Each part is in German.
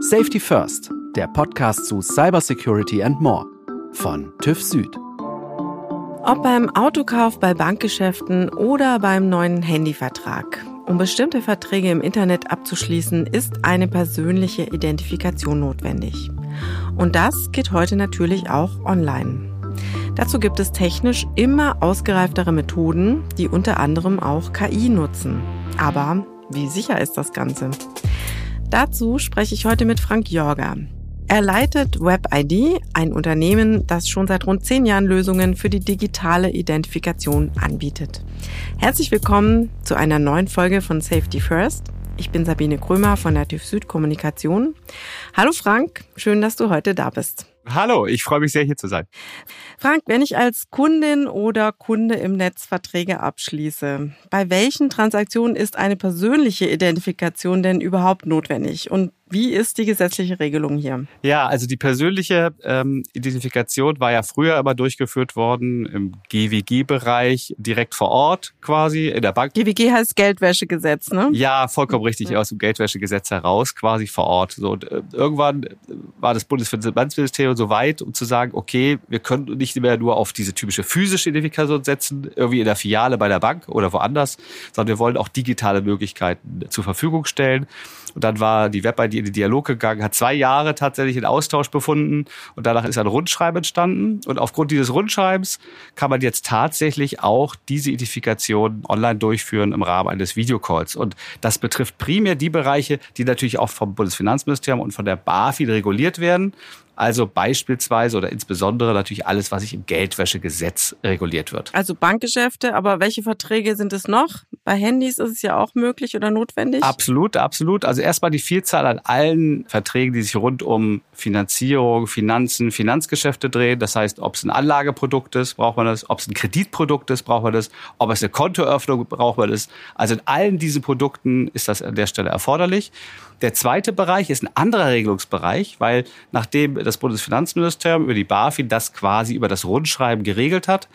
Safety First, der Podcast zu Cybersecurity and More von TÜV Süd. Ob beim Autokauf, bei Bankgeschäften oder beim neuen Handyvertrag. Um bestimmte Verträge im Internet abzuschließen, ist eine persönliche Identifikation notwendig. Und das geht heute natürlich auch online. Dazu gibt es technisch immer ausgereiftere Methoden, die unter anderem auch KI nutzen. Aber wie sicher ist das Ganze? Dazu spreche ich heute mit Frank Jorger. Er leitet WebID, ein Unternehmen, das schon seit rund zehn Jahren Lösungen für die digitale Identifikation anbietet. Herzlich willkommen zu einer neuen Folge von Safety First. Ich bin Sabine Krömer von der TÜV Süd Kommunikation. Hallo Frank, schön, dass du heute da bist. Hallo, ich freue mich sehr, hier zu sein. Frank, wenn ich als Kundin oder Kunde im Netz Verträge abschließe, bei welchen Transaktionen ist eine persönliche Identifikation denn überhaupt notwendig? Und wie ist die gesetzliche Regelung hier? Ja, also die persönliche ähm, Identifikation war ja früher immer durchgeführt worden im GWG-Bereich, direkt vor Ort quasi in der Bank. GWG heißt Geldwäschegesetz, ne? Ja, vollkommen richtig, aus dem Geldwäschegesetz heraus, quasi vor Ort. So, und, äh, irgendwann war das Bundesfinanzministerium so weit, um zu sagen, okay, wir können nicht mehr nur auf diese typische physische Identifikation setzen, irgendwie in der Filiale bei der Bank oder woanders, sondern wir wollen auch digitale Möglichkeiten zur Verfügung stellen. Und dann war die Web-ID in den Dialog gegangen, hat zwei Jahre tatsächlich in Austausch befunden und danach ist ein Rundschreiben entstanden. Und aufgrund dieses Rundschreibens kann man jetzt tatsächlich auch diese Identifikation online durchführen im Rahmen eines Videocalls. Und das betrifft primär die Bereiche, die natürlich auch vom Bundesfinanzministerium und von der BaFin reguliert werden. Also beispielsweise oder insbesondere natürlich alles, was sich im Geldwäschegesetz reguliert wird. Also Bankgeschäfte, aber welche Verträge sind es noch? Bei Handys ist es ja auch möglich oder notwendig? Absolut, absolut. Also erstmal die Vielzahl an allen Verträgen, die sich rund um Finanzierung, Finanzen, Finanzgeschäfte drehen. Das heißt, ob es ein Anlageprodukt ist, braucht man das. Ob es ein Kreditprodukt ist, braucht man das. Ob es eine Kontoöffnung braucht man das. Also in allen diesen Produkten ist das an der Stelle erforderlich. Der zweite Bereich ist ein anderer Regelungsbereich, weil nachdem das Bundesfinanzministerium über die BaFin das quasi über das Rundschreiben geregelt hat,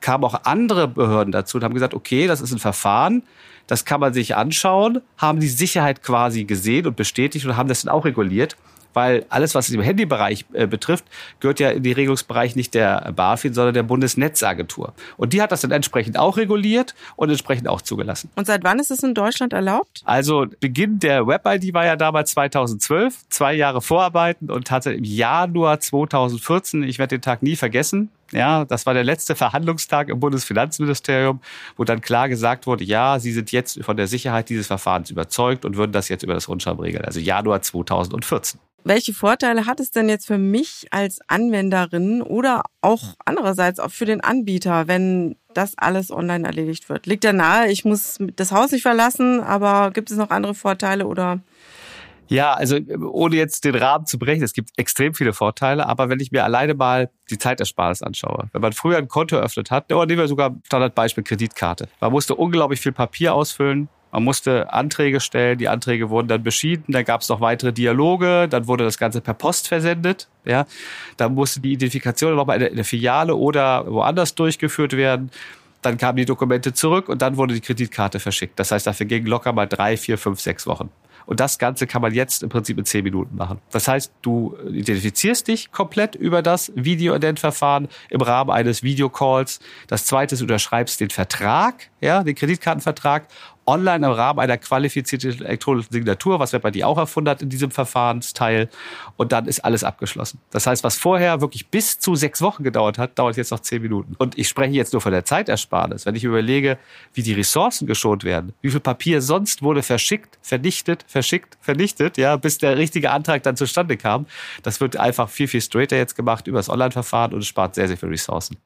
kamen auch andere Behörden dazu und haben gesagt, okay, das ist ein Verfahren, das kann man sich anschauen, haben die Sicherheit quasi gesehen und bestätigt und haben das dann auch reguliert weil alles, was es im Handybereich äh, betrifft, gehört ja in den Regelungsbereich nicht der BaFin, sondern der Bundesnetzagentur. Und die hat das dann entsprechend auch reguliert und entsprechend auch zugelassen. Und seit wann ist es in Deutschland erlaubt? Also Beginn der Web-ID war ja damals 2012, zwei Jahre Vorarbeiten und tatsächlich im Januar 2014, ich werde den Tag nie vergessen, ja, das war der letzte Verhandlungstag im Bundesfinanzministerium, wo dann klar gesagt wurde, ja, Sie sind jetzt von der Sicherheit dieses Verfahrens überzeugt und würden das jetzt über das Rundschreiben regeln. Also Januar 2014. Welche Vorteile hat es denn jetzt für mich als Anwenderin oder auch andererseits auch für den Anbieter, wenn das alles online erledigt wird? Liegt ja nahe, ich muss das Haus nicht verlassen, aber gibt es noch andere Vorteile oder? Ja, also ohne jetzt den Rahmen zu brechen, es gibt extrem viele Vorteile, aber wenn ich mir alleine mal die Zeitersparnis anschaue, wenn man früher ein Konto eröffnet hat, oder nehmen wir sogar Standardbeispiel Kreditkarte. Man musste unglaublich viel Papier ausfüllen, man musste Anträge stellen, die Anträge wurden dann beschieden, dann gab es noch weitere Dialoge, dann wurde das Ganze per Post versendet. Ja, dann musste die Identifikation nochmal in der Filiale oder woanders durchgeführt werden. Dann kamen die Dokumente zurück und dann wurde die Kreditkarte verschickt. Das heißt, dafür gingen locker mal drei, vier, fünf, sechs Wochen. Und das Ganze kann man jetzt im Prinzip in zehn Minuten machen. Das heißt, du identifizierst dich komplett über das Video-Ident-Verfahren im Rahmen eines Videocalls. Das zweite ist, du unterschreibst den Vertrag, ja, den Kreditkartenvertrag online im Rahmen einer qualifizierten elektronischen Signatur, was WebID auch erfunden hat in diesem Verfahrensteil. Und dann ist alles abgeschlossen. Das heißt, was vorher wirklich bis zu sechs Wochen gedauert hat, dauert jetzt noch zehn Minuten. Und ich spreche jetzt nur von der Zeitersparnis. Wenn ich überlege, wie die Ressourcen geschont werden, wie viel Papier sonst wurde verschickt, vernichtet, verschickt, vernichtet, ja, bis der richtige Antrag dann zustande kam. Das wird einfach viel, viel straighter jetzt gemacht über das Online-Verfahren und es spart sehr, sehr viel Ressourcen.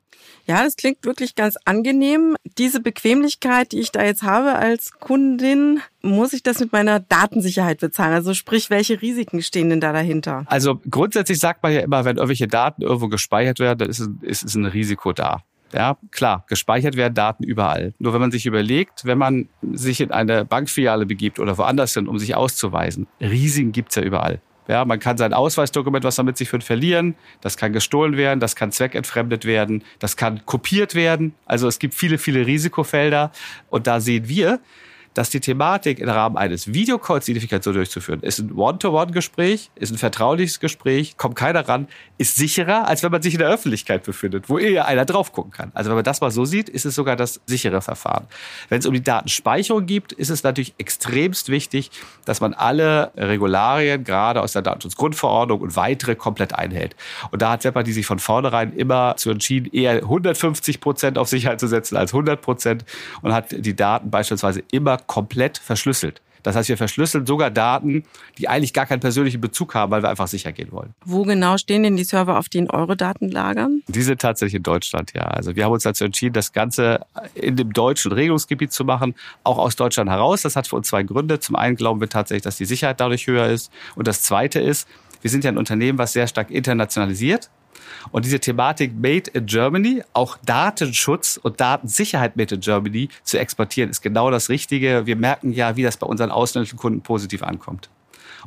Ja, das klingt wirklich ganz angenehm. Diese Bequemlichkeit, die ich da jetzt habe als Kundin, muss ich das mit meiner Datensicherheit bezahlen? Also sprich, welche Risiken stehen denn da dahinter? Also grundsätzlich sagt man ja immer, wenn irgendwelche Daten irgendwo gespeichert werden, dann ist, ist, ist ein Risiko da. Ja, klar, gespeichert werden Daten überall. Nur wenn man sich überlegt, wenn man sich in eine Bankfiliale begibt oder woanders hin, um sich auszuweisen, Risiken gibt's ja überall. Ja, man kann sein Ausweisdokument, was man mit sich führt, verlieren. Das kann gestohlen werden, das kann zweckentfremdet werden, das kann kopiert werden. Also es gibt viele, viele Risikofelder. Und da sehen wir, dass die Thematik im Rahmen eines Videocalls die Identifikation durchzuführen, ist ein One-to-One-Gespräch, ist ein vertrauliches Gespräch, kommt keiner ran, ist sicherer, als wenn man sich in der Öffentlichkeit befindet, wo eher einer drauf gucken kann. Also wenn man das mal so sieht, ist es sogar das sichere Verfahren. Wenn es um die Datenspeicherung geht, ist es natürlich extremst wichtig, dass man alle Regularien, gerade aus der Datenschutzgrundverordnung und weitere, komplett einhält. Und da hat Webber die sich von vornherein immer zu entschieden, eher 150 Prozent auf Sicherheit zu setzen als 100 Prozent und hat die Daten beispielsweise immer komplett verschlüsselt. Das heißt, wir verschlüsseln sogar Daten, die eigentlich gar keinen persönlichen Bezug haben, weil wir einfach sicher gehen wollen. Wo genau stehen denn die Server, auf denen eure Daten lagern? Die sind tatsächlich in Deutschland, ja. Also wir haben uns dazu entschieden, das Ganze in dem deutschen Regelungsgebiet zu machen, auch aus Deutschland heraus. Das hat für uns zwei Gründe. Zum einen glauben wir tatsächlich, dass die Sicherheit dadurch höher ist. Und das zweite ist, wir sind ja ein Unternehmen, was sehr stark internationalisiert. Und diese Thematik Made in Germany, auch Datenschutz und Datensicherheit Made in Germany zu exportieren, ist genau das Richtige. Wir merken ja, wie das bei unseren ausländischen Kunden positiv ankommt.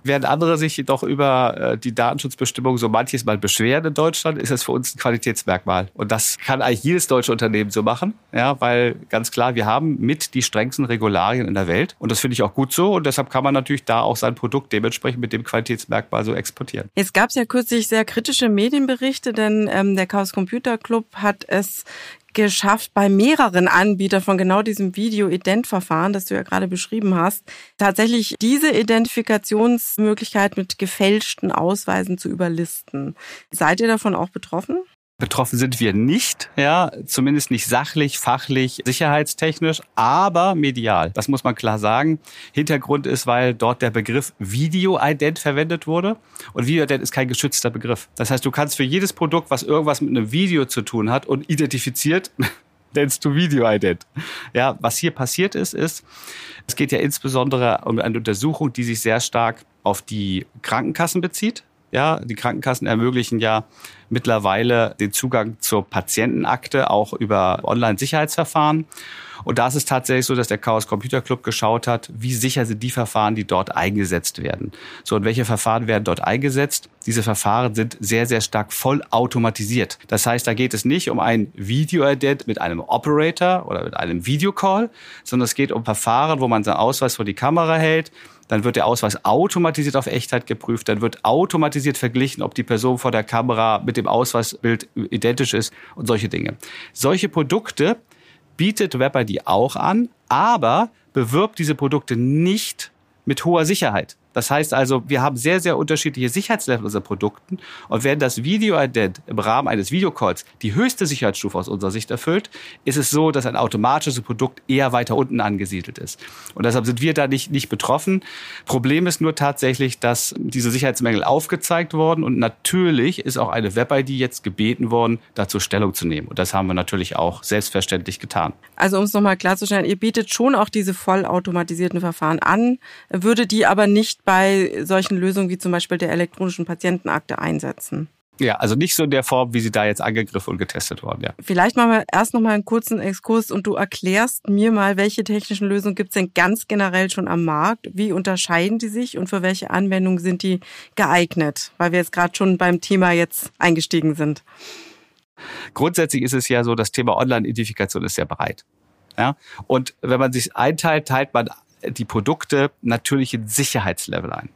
Während andere sich jedoch über äh, die Datenschutzbestimmung so manches Mal beschweren in Deutschland, ist es für uns ein Qualitätsmerkmal. Und das kann eigentlich jedes deutsche Unternehmen so machen, ja, weil ganz klar, wir haben mit die strengsten Regularien in der Welt. Und das finde ich auch gut so. Und deshalb kann man natürlich da auch sein Produkt dementsprechend mit dem Qualitätsmerkmal so exportieren. Jetzt gab es ja kürzlich sehr kritische Medienberichte, denn ähm, der Chaos Computer Club hat es geschafft, bei mehreren Anbietern von genau diesem Video-Ident-Verfahren, das du ja gerade beschrieben hast, tatsächlich diese Identifikationsmöglichkeit mit gefälschten Ausweisen zu überlisten. Seid ihr davon auch betroffen? Betroffen sind wir nicht, ja, zumindest nicht sachlich, fachlich, sicherheitstechnisch, aber medial. Das muss man klar sagen. Hintergrund ist, weil dort der Begriff Video-Ident verwendet wurde. Und Video-Ident ist kein geschützter Begriff. Das heißt, du kannst für jedes Produkt, was irgendwas mit einem Video zu tun hat und identifiziert, nennst du Video-Ident. Ja, was hier passiert ist, ist, es geht ja insbesondere um eine Untersuchung, die sich sehr stark auf die Krankenkassen bezieht. Ja, die Krankenkassen ermöglichen ja mittlerweile den Zugang zur Patientenakte auch über Online-Sicherheitsverfahren. Und da ist es tatsächlich so, dass der Chaos Computer Club geschaut hat, wie sicher sind die Verfahren, die dort eingesetzt werden. So, und welche Verfahren werden dort eingesetzt? Diese Verfahren sind sehr, sehr stark voll automatisiert. Das heißt, da geht es nicht um ein Video-Ident mit einem Operator oder mit einem Videocall, sondern es geht um Verfahren, wo man seinen Ausweis vor die Kamera hält, dann wird der Ausweis automatisiert auf Echtheit geprüft, dann wird automatisiert verglichen, ob die Person vor der Kamera mit dem Ausweisbild identisch ist und solche Dinge. Solche Produkte bietet WebID auch an, aber bewirbt diese Produkte nicht mit hoher Sicherheit. Das heißt also, wir haben sehr, sehr unterschiedliche Sicherheitslevel unserer Produkten. Und wenn das Video-Ident im Rahmen eines Videocalls die höchste Sicherheitsstufe aus unserer Sicht erfüllt, ist es so, dass ein automatisches Produkt eher weiter unten angesiedelt ist. Und deshalb sind wir da nicht, nicht betroffen. Problem ist nur tatsächlich, dass diese Sicherheitsmängel aufgezeigt wurden. Und natürlich ist auch eine Web-ID jetzt gebeten worden, dazu Stellung zu nehmen. Und das haben wir natürlich auch selbstverständlich getan. Also um es nochmal klarzustellen, ihr bietet schon auch diese vollautomatisierten Verfahren an, würde die aber nicht bei solchen Lösungen wie zum Beispiel der elektronischen Patientenakte einsetzen. Ja, also nicht so in der Form, wie sie da jetzt angegriffen und getestet wurden, ja. Vielleicht machen wir erst noch mal einen kurzen Exkurs und du erklärst mir mal, welche technischen Lösungen gibt es denn ganz generell schon am Markt? Wie unterscheiden die sich und für welche Anwendungen sind die geeignet? Weil wir jetzt gerade schon beim Thema jetzt eingestiegen sind. Grundsätzlich ist es ja so, das Thema Online-Identifikation ist sehr breit. Ja? Und wenn man sich einteilt, teilt man die Produkte natürlich in Sicherheitslevel ein.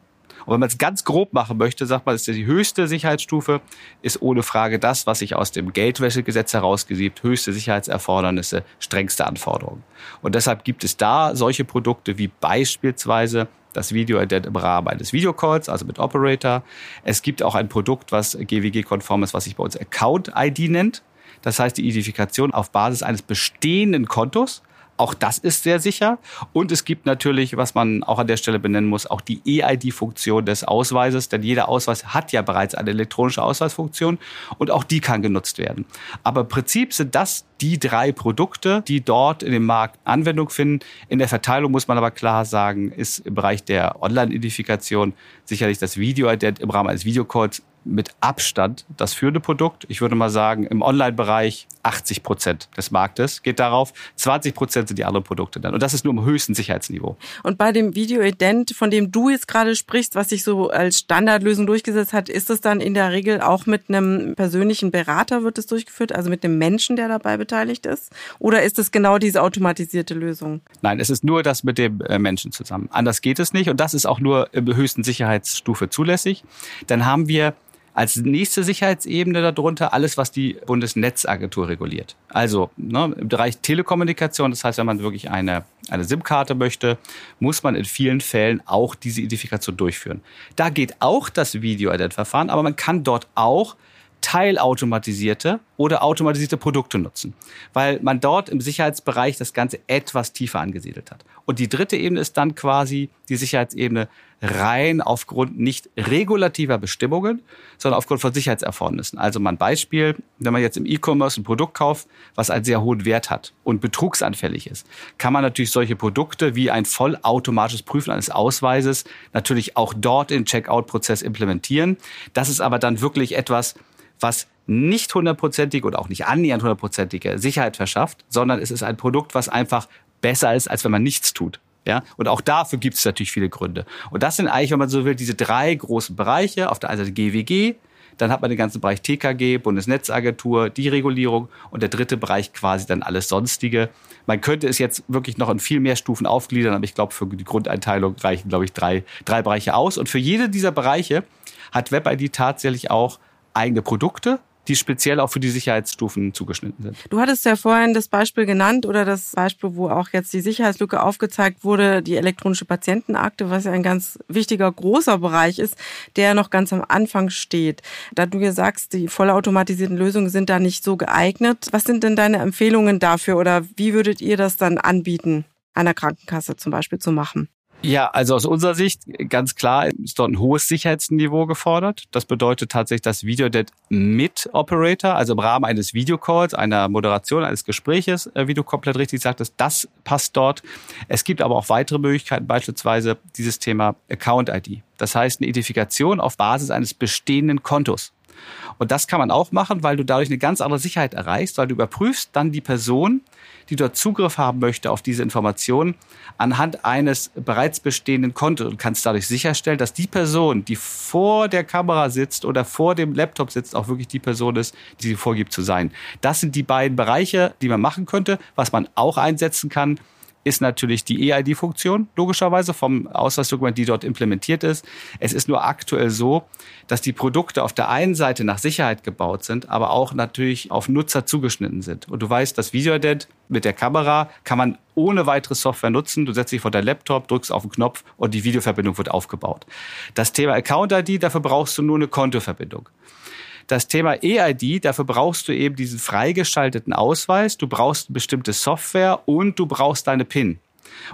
Und wenn man es ganz grob machen möchte, sagt man, ist die höchste Sicherheitsstufe, ist ohne Frage das, was sich aus dem Geldwäschegesetz herausgesiebt, höchste Sicherheitserfordernisse, strengste Anforderungen. Und deshalb gibt es da solche Produkte wie beispielsweise das Video-Ident im Rahmen eines Videocalls, also mit Operator. Es gibt auch ein Produkt, was GWG-konform ist, was sich bei uns Account-ID nennt. Das heißt, die Identifikation auf Basis eines bestehenden Kontos auch das ist sehr sicher. Und es gibt natürlich, was man auch an der Stelle benennen muss, auch die EID-Funktion des Ausweises, denn jeder Ausweis hat ja bereits eine elektronische Ausweisfunktion und auch die kann genutzt werden. Aber im Prinzip sind das die drei Produkte, die dort in dem Markt Anwendung finden. In der Verteilung muss man aber klar sagen, ist im Bereich der Online-Identifikation sicherlich das Video-Ident im Rahmen eines Videocalls mit Abstand das führende Produkt. Ich würde mal sagen, im Online-Bereich 80 Prozent des Marktes geht darauf. 20 Prozent sind die anderen Produkte dann. Und das ist nur im höchsten Sicherheitsniveau. Und bei dem Video-Ident, von dem du jetzt gerade sprichst, was sich so als Standardlösung durchgesetzt hat, ist es dann in der Regel auch mit einem persönlichen Berater wird es durchgeführt, also mit dem Menschen, der dabei beteiligt ist? Oder ist es genau diese automatisierte Lösung? Nein, es ist nur das mit dem äh, Menschen zusammen. Anders geht es nicht. Und das ist auch nur im höchsten Sicherheitsstufe zulässig. Dann haben wir als nächste Sicherheitsebene darunter alles, was die Bundesnetzagentur reguliert. Also ne, im Bereich Telekommunikation, das heißt, wenn man wirklich eine, eine SIM-Karte möchte, muss man in vielen Fällen auch diese Identifikation durchführen. Da geht auch das Video-Ident-Verfahren, aber man kann dort auch teilautomatisierte oder automatisierte Produkte nutzen, weil man dort im Sicherheitsbereich das Ganze etwas tiefer angesiedelt hat. Und die dritte Ebene ist dann quasi die Sicherheitsebene rein aufgrund nicht regulativer Bestimmungen, sondern aufgrund von Sicherheitserfordernissen. Also mal ein Beispiel, wenn man jetzt im E-Commerce ein Produkt kauft, was einen sehr hohen Wert hat und betrugsanfällig ist, kann man natürlich solche Produkte wie ein vollautomatisches Prüfen eines Ausweises natürlich auch dort in Checkout-Prozess implementieren. Das ist aber dann wirklich etwas, was nicht hundertprozentig oder auch nicht annähernd hundertprozentige Sicherheit verschafft, sondern es ist ein Produkt, was einfach besser ist, als wenn man nichts tut. Ja, und auch dafür gibt es natürlich viele Gründe. Und das sind eigentlich, wenn man so will, diese drei großen Bereiche. Auf der einen Seite GWG, dann hat man den ganzen Bereich TKG, Bundesnetzagentur, die Regulierung und der dritte Bereich quasi dann alles Sonstige. Man könnte es jetzt wirklich noch in viel mehr Stufen aufgliedern, aber ich glaube, für die Grundeinteilung reichen, glaube ich, drei, drei Bereiche aus. Und für jede dieser Bereiche hat WebID tatsächlich auch eigene Produkte, die speziell auch für die Sicherheitsstufen zugeschnitten sind. Du hattest ja vorhin das Beispiel genannt oder das Beispiel, wo auch jetzt die Sicherheitslücke aufgezeigt wurde, die elektronische Patientenakte, was ja ein ganz wichtiger, großer Bereich ist, der noch ganz am Anfang steht. Da du ja sagst, die vollautomatisierten Lösungen sind da nicht so geeignet. Was sind denn deine Empfehlungen dafür oder wie würdet ihr das dann anbieten, einer Krankenkasse zum Beispiel zu machen? Ja, also aus unserer Sicht ganz klar ist dort ein hohes Sicherheitsniveau gefordert. Das bedeutet tatsächlich, dass Videodet mit Operator, also im Rahmen eines Videocalls, einer Moderation, eines Gespräches, äh, wie du komplett richtig sagtest, das passt dort. Es gibt aber auch weitere Möglichkeiten, beispielsweise dieses Thema Account ID. Das heißt, eine Identifikation auf Basis eines bestehenden Kontos. Und das kann man auch machen, weil du dadurch eine ganz andere Sicherheit erreichst, weil du überprüfst dann die Person, die dort Zugriff haben möchte auf diese Informationen, anhand eines bereits bestehenden Kontos und kannst dadurch sicherstellen, dass die Person, die vor der Kamera sitzt oder vor dem Laptop sitzt, auch wirklich die Person ist, die sie vorgibt zu sein. Das sind die beiden Bereiche, die man machen könnte. Was man auch einsetzen kann, ist natürlich die EID-Funktion, logischerweise vom Ausweisdokument, die dort implementiert ist. Es ist nur aktuell so, dass die Produkte auf der einen Seite nach Sicherheit gebaut sind, aber auch natürlich auf Nutzer zugeschnitten sind. Und du weißt, das Videoident mit der Kamera kann man ohne weitere Software nutzen. Du setzt dich vor dein Laptop, drückst auf den Knopf und die Videoverbindung wird aufgebaut. Das Thema Account-ID, dafür brauchst du nur eine Kontoverbindung. Das Thema EID, dafür brauchst du eben diesen freigeschalteten Ausweis, du brauchst bestimmte Software und du brauchst deine PIN.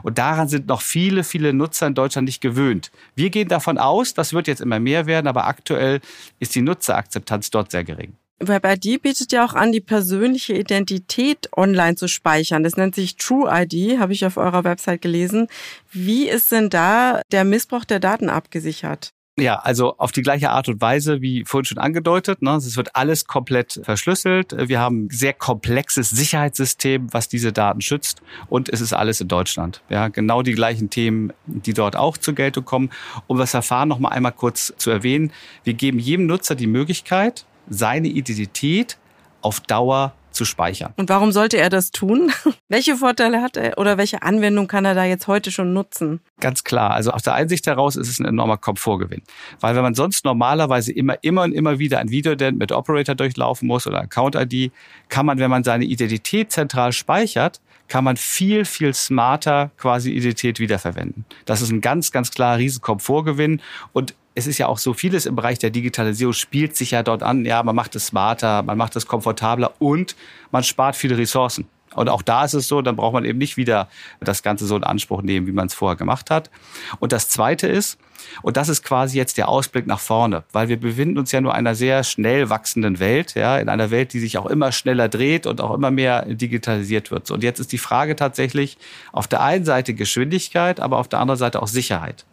Und daran sind noch viele, viele Nutzer in Deutschland nicht gewöhnt. Wir gehen davon aus, das wird jetzt immer mehr werden, aber aktuell ist die Nutzerakzeptanz dort sehr gering. WebID bietet ja auch an, die persönliche Identität online zu speichern. Das nennt sich True ID, habe ich auf eurer Website gelesen. Wie ist denn da der Missbrauch der Daten abgesichert? Ja, also auf die gleiche Art und Weise wie vorhin schon angedeutet. Ne? Es wird alles komplett verschlüsselt. Wir haben ein sehr komplexes Sicherheitssystem, was diese Daten schützt. Und es ist alles in Deutschland. Ja, genau die gleichen Themen, die dort auch zur Geltung kommen. Um das Verfahren noch mal einmal kurz zu erwähnen. Wir geben jedem Nutzer die Möglichkeit, seine Identität auf Dauer zu speichern. Und warum sollte er das tun? welche Vorteile hat er oder welche Anwendung kann er da jetzt heute schon nutzen? Ganz klar. Also aus der Einsicht heraus ist es ein enormer Komfortgewinn. Weil wenn man sonst normalerweise immer, immer und immer wieder ein Videodent mit Operator durchlaufen muss oder Account-ID, kann man, wenn man seine Identität zentral speichert, kann man viel, viel smarter quasi Identität wiederverwenden. Das ist ein ganz, ganz klarer Riesenkomfortgewinn. Und es ist ja auch so vieles im Bereich der Digitalisierung spielt sich ja dort an. Ja, man macht es smarter, man macht es komfortabler und man spart viele Ressourcen. Und auch da ist es so, dann braucht man eben nicht wieder das Ganze so in Anspruch nehmen, wie man es vorher gemacht hat. Und das Zweite ist, und das ist quasi jetzt der Ausblick nach vorne, weil wir befinden uns ja nur in einer sehr schnell wachsenden Welt, ja, in einer Welt, die sich auch immer schneller dreht und auch immer mehr digitalisiert wird. Und jetzt ist die Frage tatsächlich auf der einen Seite Geschwindigkeit, aber auf der anderen Seite auch Sicherheit.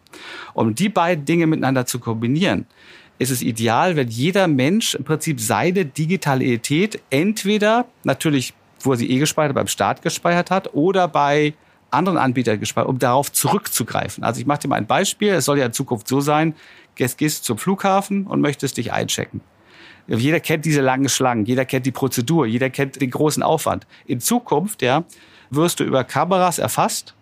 Um die beiden Dinge miteinander zu kombinieren, ist es ideal, wenn jeder Mensch im Prinzip seine digitale Identität entweder natürlich, wo er sie eh gespeichert, beim Staat gespeichert hat oder bei anderen Anbietern gespeichert, um darauf zurückzugreifen. Also ich mache dir mal ein Beispiel. Es soll ja in Zukunft so sein, jetzt gehst du zum Flughafen und möchtest dich einchecken. Jeder kennt diese langen Schlangen, jeder kennt die Prozedur, jeder kennt den großen Aufwand. In Zukunft, ja, wirst du über Kameras erfasst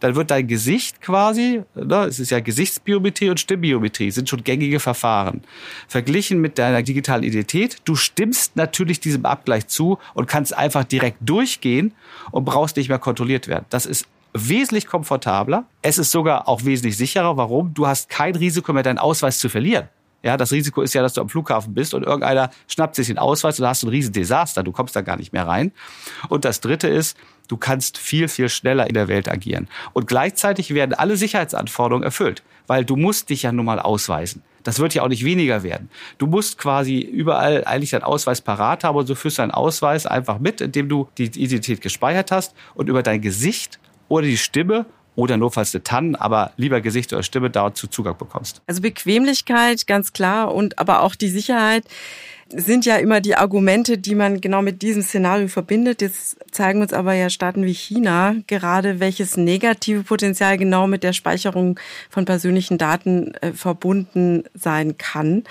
dann wird dein Gesicht quasi, ne, es ist ja Gesichtsbiometrie und Stimmbiometrie, sind schon gängige Verfahren, verglichen mit deiner digitalen Identität. Du stimmst natürlich diesem Abgleich zu und kannst einfach direkt durchgehen und brauchst nicht mehr kontrolliert werden. Das ist wesentlich komfortabler. Es ist sogar auch wesentlich sicherer. Warum? Du hast kein Risiko mehr, deinen Ausweis zu verlieren. Ja, das Risiko ist ja, dass du am Flughafen bist und irgendeiner schnappt sich den Ausweis und da hast du ein riesen Desaster. Du kommst da gar nicht mehr rein. Und das dritte ist, du kannst viel, viel schneller in der Welt agieren. Und gleichzeitig werden alle Sicherheitsanforderungen erfüllt, weil du musst dich ja nun mal ausweisen. Das wird ja auch nicht weniger werden. Du musst quasi überall eigentlich deinen Ausweis parat haben und so führst deinen Ausweis einfach mit, indem du die Identität gespeichert hast und über dein Gesicht oder die Stimme oder notfalls eine TAN, aber lieber Gesicht oder Stimme dazu Zugang bekommst. Also Bequemlichkeit, ganz klar, und aber auch die Sicherheit sind ja immer die Argumente, die man genau mit diesem Szenario verbindet. Jetzt zeigen uns aber ja Staaten wie China gerade, welches negative Potenzial genau mit der Speicherung von persönlichen Daten äh, verbunden sein kann.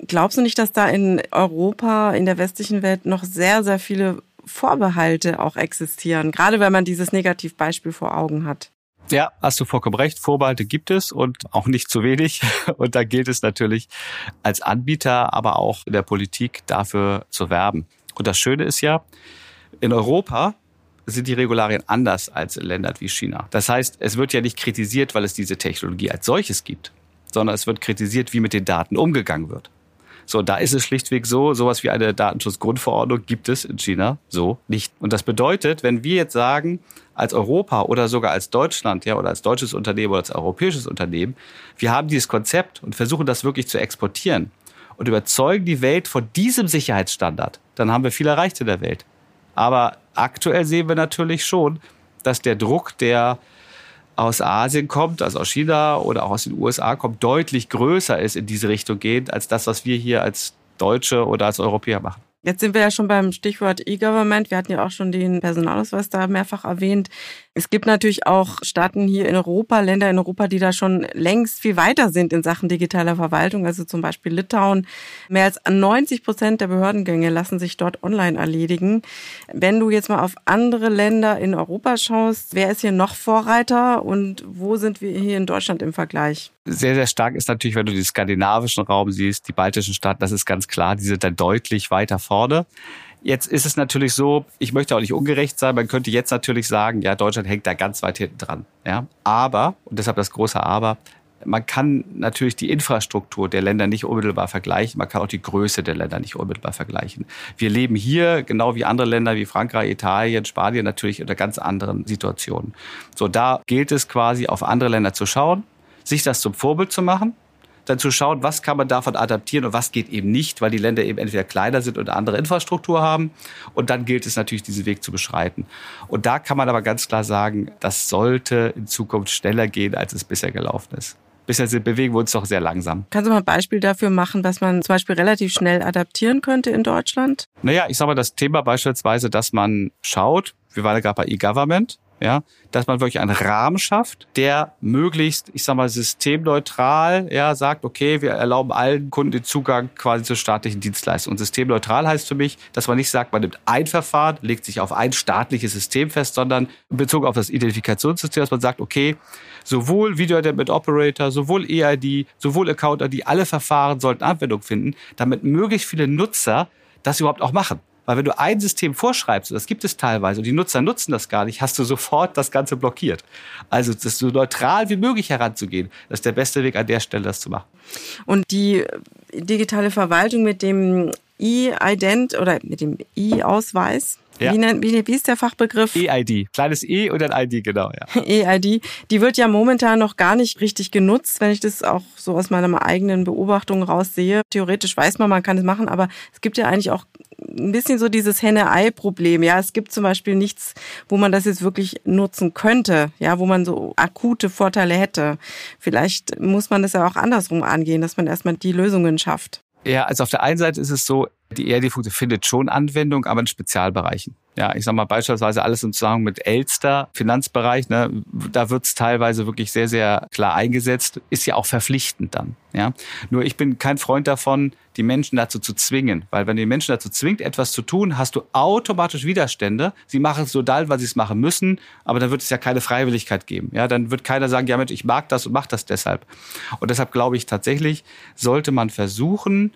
Glaubst du nicht, dass da in Europa, in der westlichen Welt noch sehr, sehr viele Vorbehalte auch existieren, gerade wenn man dieses Negativbeispiel vor Augen hat? Ja, hast du vollkommen recht. Vorbehalte gibt es und auch nicht zu wenig. Und da gilt es natürlich als Anbieter, aber auch in der Politik dafür zu werben. Und das Schöne ist ja, in Europa sind die Regularien anders als in Ländern wie China. Das heißt, es wird ja nicht kritisiert, weil es diese Technologie als solches gibt, sondern es wird kritisiert, wie mit den Daten umgegangen wird. So, da ist es schlichtweg so, sowas wie eine Datenschutzgrundverordnung gibt es in China so nicht. Und das bedeutet, wenn wir jetzt sagen, als Europa oder sogar als Deutschland, ja, oder als deutsches Unternehmen oder als europäisches Unternehmen, wir haben dieses Konzept und versuchen das wirklich zu exportieren und überzeugen die Welt von diesem Sicherheitsstandard, dann haben wir viel erreicht in der Welt. Aber aktuell sehen wir natürlich schon, dass der Druck, der aus Asien kommt, also aus China oder auch aus den USA kommt, deutlich größer ist in diese Richtung gehend, als das, was wir hier als Deutsche oder als Europäer machen. Jetzt sind wir ja schon beim Stichwort E-Government. Wir hatten ja auch schon den Personalausweis da mehrfach erwähnt. Es gibt natürlich auch Staaten hier in Europa, Länder in Europa, die da schon längst viel weiter sind in Sachen digitaler Verwaltung. Also zum Beispiel Litauen. Mehr als 90 Prozent der Behördengänge lassen sich dort online erledigen. Wenn du jetzt mal auf andere Länder in Europa schaust, wer ist hier noch Vorreiter und wo sind wir hier in Deutschland im Vergleich? Sehr, sehr stark ist natürlich, wenn du den skandinavischen Raum siehst, die baltischen Staaten, das ist ganz klar, die sind dann deutlich weiter vorne. Jetzt ist es natürlich so, ich möchte auch nicht ungerecht sein, man könnte jetzt natürlich sagen, ja, Deutschland hängt da ganz weit hinten dran. Ja? Aber, und deshalb das große Aber, man kann natürlich die Infrastruktur der Länder nicht unmittelbar vergleichen. Man kann auch die Größe der Länder nicht unmittelbar vergleichen. Wir leben hier, genau wie andere Länder wie Frankreich, Italien, Spanien, natürlich unter ganz anderen Situationen. So, da gilt es quasi auf andere Länder zu schauen sich das zum Vorbild zu machen, dann zu schauen, was kann man davon adaptieren und was geht eben nicht, weil die Länder eben entweder kleiner sind oder andere Infrastruktur haben. Und dann gilt es natürlich, diesen Weg zu beschreiten. Und da kann man aber ganz klar sagen, das sollte in Zukunft schneller gehen, als es bisher gelaufen ist. Bisher bewegen wir uns doch sehr langsam. Kannst du mal ein Beispiel dafür machen, was man zum Beispiel relativ schnell adaptieren könnte in Deutschland? Naja, ich sage mal, das Thema beispielsweise, dass man schaut, wir waren ja gerade bei E-Government, ja, dass man wirklich einen Rahmen schafft, der möglichst, ich sag mal, systemneutral, ja, sagt, okay, wir erlauben allen Kunden den Zugang quasi zur staatlichen Dienstleistung. Und systemneutral heißt für mich, dass man nicht sagt, man nimmt ein Verfahren, legt sich auf ein staatliches System fest, sondern bezogen auf das Identifikationssystem, dass man sagt, okay, sowohl Video Identity Operator, sowohl EID, sowohl Account ID, alle Verfahren sollten Anwendung finden, damit möglichst viele Nutzer das überhaupt auch machen. Weil wenn du ein System vorschreibst, und das gibt es teilweise, und die Nutzer nutzen das gar nicht, hast du sofort das Ganze blockiert. Also das so neutral wie möglich heranzugehen, das ist der beste Weg an der Stelle, das zu machen. Und die digitale Verwaltung mit dem E-Ident oder mit dem E-Ausweis, ja. Wie, nennt, wie, wie ist der Fachbegriff? EID. Kleines E und ein ID, genau, ja. EID. Die wird ja momentan noch gar nicht richtig genutzt, wenn ich das auch so aus meiner eigenen Beobachtung raussehe. Theoretisch weiß man, man kann es machen, aber es gibt ja eigentlich auch ein bisschen so dieses Henne-Ei-Problem. Ja, es gibt zum Beispiel nichts, wo man das jetzt wirklich nutzen könnte, ja, wo man so akute Vorteile hätte. Vielleicht muss man das ja auch andersrum angehen, dass man erstmal die Lösungen schafft. Ja, also auf der einen Seite ist es so, die ERD-Funktion findet schon Anwendung, aber in Spezialbereichen. Ja, ich sag mal beispielsweise alles im Zusammenhang mit Elster, Finanzbereich, ne, da wird's teilweise wirklich sehr, sehr klar eingesetzt, ist ja auch verpflichtend dann. Ja, nur ich bin kein Freund davon, die Menschen dazu zu zwingen, weil wenn du die Menschen dazu zwingt, etwas zu tun, hast du automatisch Widerstände. Sie machen es so dann, weil sie es machen müssen, aber dann wird es ja keine Freiwilligkeit geben. Ja, dann wird keiner sagen, ja Mensch, ich mag das und mach das deshalb. Und deshalb glaube ich tatsächlich, sollte man versuchen,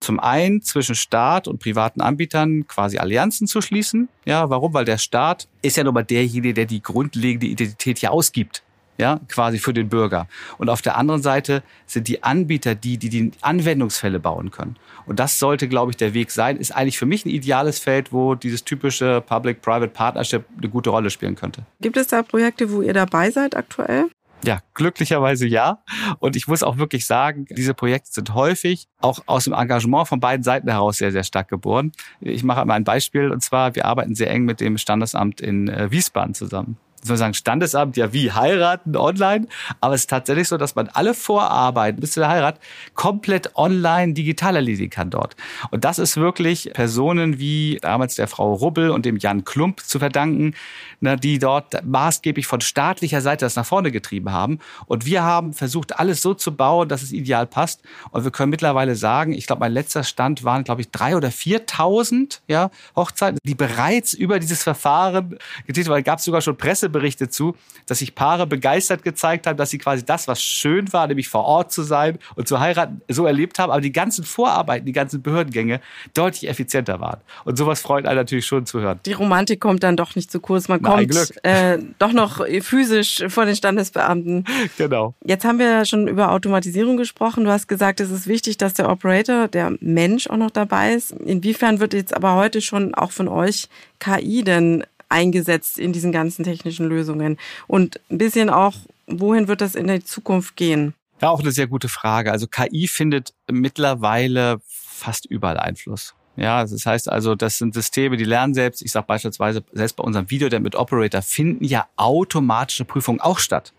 zum einen zwischen Staat und privaten Anbietern quasi Allianzen zu schließen. Ja, warum? Weil der Staat ist ja nun mal derjenige, der die grundlegende Identität ja ausgibt. Ja, quasi für den Bürger. Und auf der anderen Seite sind die Anbieter die, die die Anwendungsfälle bauen können. Und das sollte, glaube ich, der Weg sein. Ist eigentlich für mich ein ideales Feld, wo dieses typische Public-Private Partnership eine gute Rolle spielen könnte. Gibt es da Projekte, wo ihr dabei seid aktuell? Ja, glücklicherweise ja. Und ich muss auch wirklich sagen, diese Projekte sind häufig auch aus dem Engagement von beiden Seiten heraus sehr, sehr stark geboren. Ich mache mal ein Beispiel und zwar, wir arbeiten sehr eng mit dem Standesamt in äh, Wiesbaden zusammen soll sagen, Standesamt, ja wie heiraten online, aber es ist tatsächlich so, dass man alle Vorarbeiten bis zu der Heirat komplett online digital erledigen kann dort. Und das ist wirklich Personen wie damals der Frau Rubbel und dem Jan Klump zu verdanken, ne, die dort maßgeblich von staatlicher Seite das nach vorne getrieben haben. Und wir haben versucht, alles so zu bauen, dass es ideal passt. Und wir können mittlerweile sagen, ich glaube, mein letzter Stand waren, glaube ich, drei oder viertausend ja, Hochzeiten, die bereits über dieses Verfahren getätigt waren. Gab sogar schon Presse Presseberichte zu, dass sich Paare begeistert gezeigt haben, dass sie quasi das, was schön war, nämlich vor Ort zu sein und zu heiraten, so erlebt haben, aber die ganzen Vorarbeiten, die ganzen Behördengänge deutlich effizienter waren. Und sowas freut einen natürlich schon zu hören. Die Romantik kommt dann doch nicht zu kurz. Man kommt äh, doch noch physisch vor den Standesbeamten. Genau. Jetzt haben wir schon über Automatisierung gesprochen. Du hast gesagt, es ist wichtig, dass der Operator, der Mensch auch noch dabei ist. Inwiefern wird jetzt aber heute schon auch von euch KI denn eingesetzt in diesen ganzen technischen Lösungen? Und ein bisschen auch, wohin wird das in der Zukunft gehen? Ja, auch eine sehr gute Frage. Also KI findet mittlerweile fast überall Einfluss. Ja, das heißt also, das sind Systeme, die lernen selbst. Ich sage beispielsweise, selbst bei unserem Video der mit Operator finden ja automatische Prüfungen auch statt.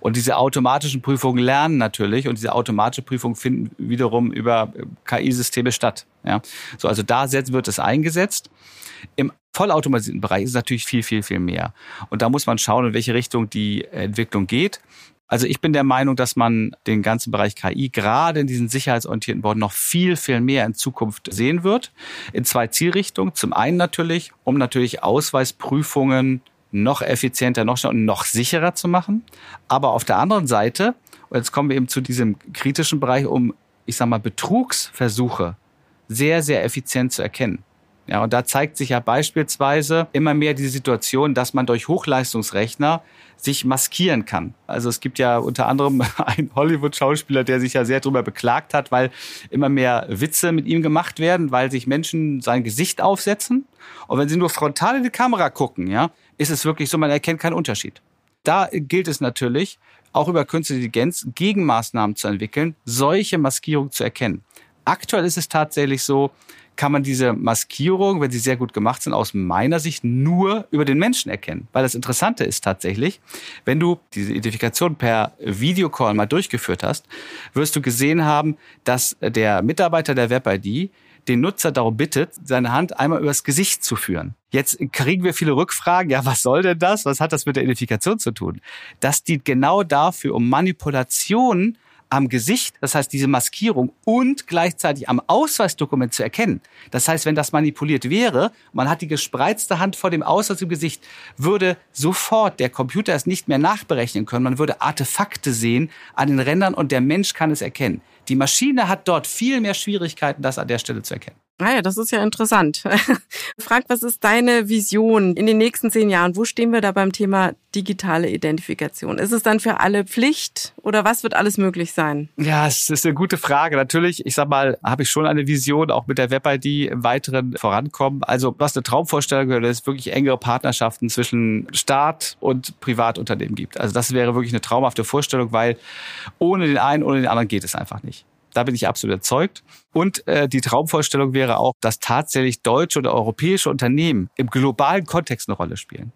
Und diese automatischen Prüfungen lernen natürlich und diese automatische Prüfungen finden wiederum über KI-Systeme statt. Ja, so also da wird es eingesetzt. Im vollautomatisierten Bereich ist es natürlich viel, viel, viel mehr. Und da muss man schauen, in welche Richtung die Entwicklung geht. Also ich bin der Meinung, dass man den ganzen Bereich KI gerade in diesen sicherheitsorientierten Borden noch viel, viel mehr in Zukunft sehen wird. In zwei Zielrichtungen. Zum einen natürlich, um natürlich Ausweisprüfungen noch effizienter, noch schneller und noch sicherer zu machen. Aber auf der anderen Seite, und jetzt kommen wir eben zu diesem kritischen Bereich, um, ich sag mal, Betrugsversuche sehr, sehr effizient zu erkennen. Ja, und da zeigt sich ja beispielsweise immer mehr die Situation, dass man durch Hochleistungsrechner sich maskieren kann. Also es gibt ja unter anderem einen Hollywood-Schauspieler, der sich ja sehr darüber beklagt hat, weil immer mehr Witze mit ihm gemacht werden, weil sich Menschen sein Gesicht aufsetzen. Und wenn sie nur frontal in die Kamera gucken, ja, ist es wirklich so, man erkennt keinen Unterschied. Da gilt es natürlich, auch über künstliche Intelligenz Gegenmaßnahmen zu entwickeln, solche Maskierung zu erkennen. Aktuell ist es tatsächlich so, kann man diese Maskierung, wenn sie sehr gut gemacht sind, aus meiner Sicht nur über den Menschen erkennen. Weil das Interessante ist tatsächlich, wenn du diese Identifikation per Videocall mal durchgeführt hast, wirst du gesehen haben, dass der Mitarbeiter der WebID den Nutzer darum bittet, seine Hand einmal übers Gesicht zu führen. Jetzt kriegen wir viele Rückfragen. Ja, was soll denn das? Was hat das mit der Identifikation zu tun? Das dient genau dafür, um Manipulationen am Gesicht, das heißt diese Maskierung und gleichzeitig am Ausweisdokument zu erkennen. Das heißt, wenn das manipuliert wäre, man hat die gespreizte Hand vor dem Ausweis im Gesicht, würde sofort der Computer es nicht mehr nachberechnen können. Man würde Artefakte sehen an den Rändern und der Mensch kann es erkennen. Die Maschine hat dort viel mehr Schwierigkeiten, das an der Stelle zu erkennen. Ah ja, das ist ja interessant. Frank, was ist deine Vision in den nächsten zehn Jahren? Wo stehen wir da beim Thema digitale Identifikation? Ist es dann für alle Pflicht oder was wird alles möglich sein? Ja, es ist eine gute Frage. Natürlich, ich sag mal, habe ich schon eine Vision, auch mit der WebID im weiteren vorankommen. Also was eine Traumvorstellung wäre, dass es wirklich engere Partnerschaften zwischen Staat und Privatunternehmen gibt. Also das wäre wirklich eine traumhafte Vorstellung, weil ohne den einen, ohne den anderen geht es einfach nicht. Da bin ich absolut überzeugt. Und äh, die Traumvorstellung wäre auch, dass tatsächlich deutsche oder europäische Unternehmen im globalen Kontext eine Rolle spielen.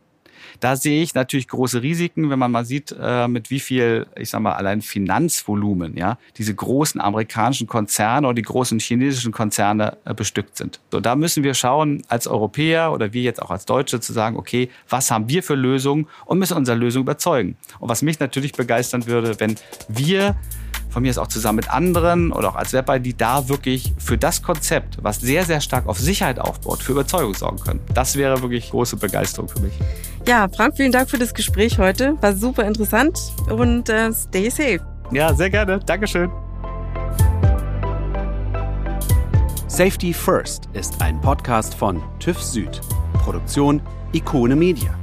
Da sehe ich natürlich große Risiken, wenn man mal sieht, äh, mit wie viel, ich sag mal, allein Finanzvolumen, ja, diese großen amerikanischen Konzerne oder die großen chinesischen Konzerne äh, bestückt sind. So, da müssen wir schauen, als Europäer oder wir jetzt auch als Deutsche zu sagen, okay, was haben wir für Lösungen und müssen unsere Lösung überzeugen. Und was mich natürlich begeistern würde, wenn wir von mir ist auch zusammen mit anderen oder auch als Web die da wirklich für das Konzept, was sehr, sehr stark auf Sicherheit aufbaut, für Überzeugung sorgen können. Das wäre wirklich große Begeisterung für mich. Ja, Frank, vielen Dank für das Gespräch heute. War super interessant und äh, stay safe. Ja, sehr gerne. Dankeschön. Safety First ist ein Podcast von TÜV Süd. Produktion Ikone Media.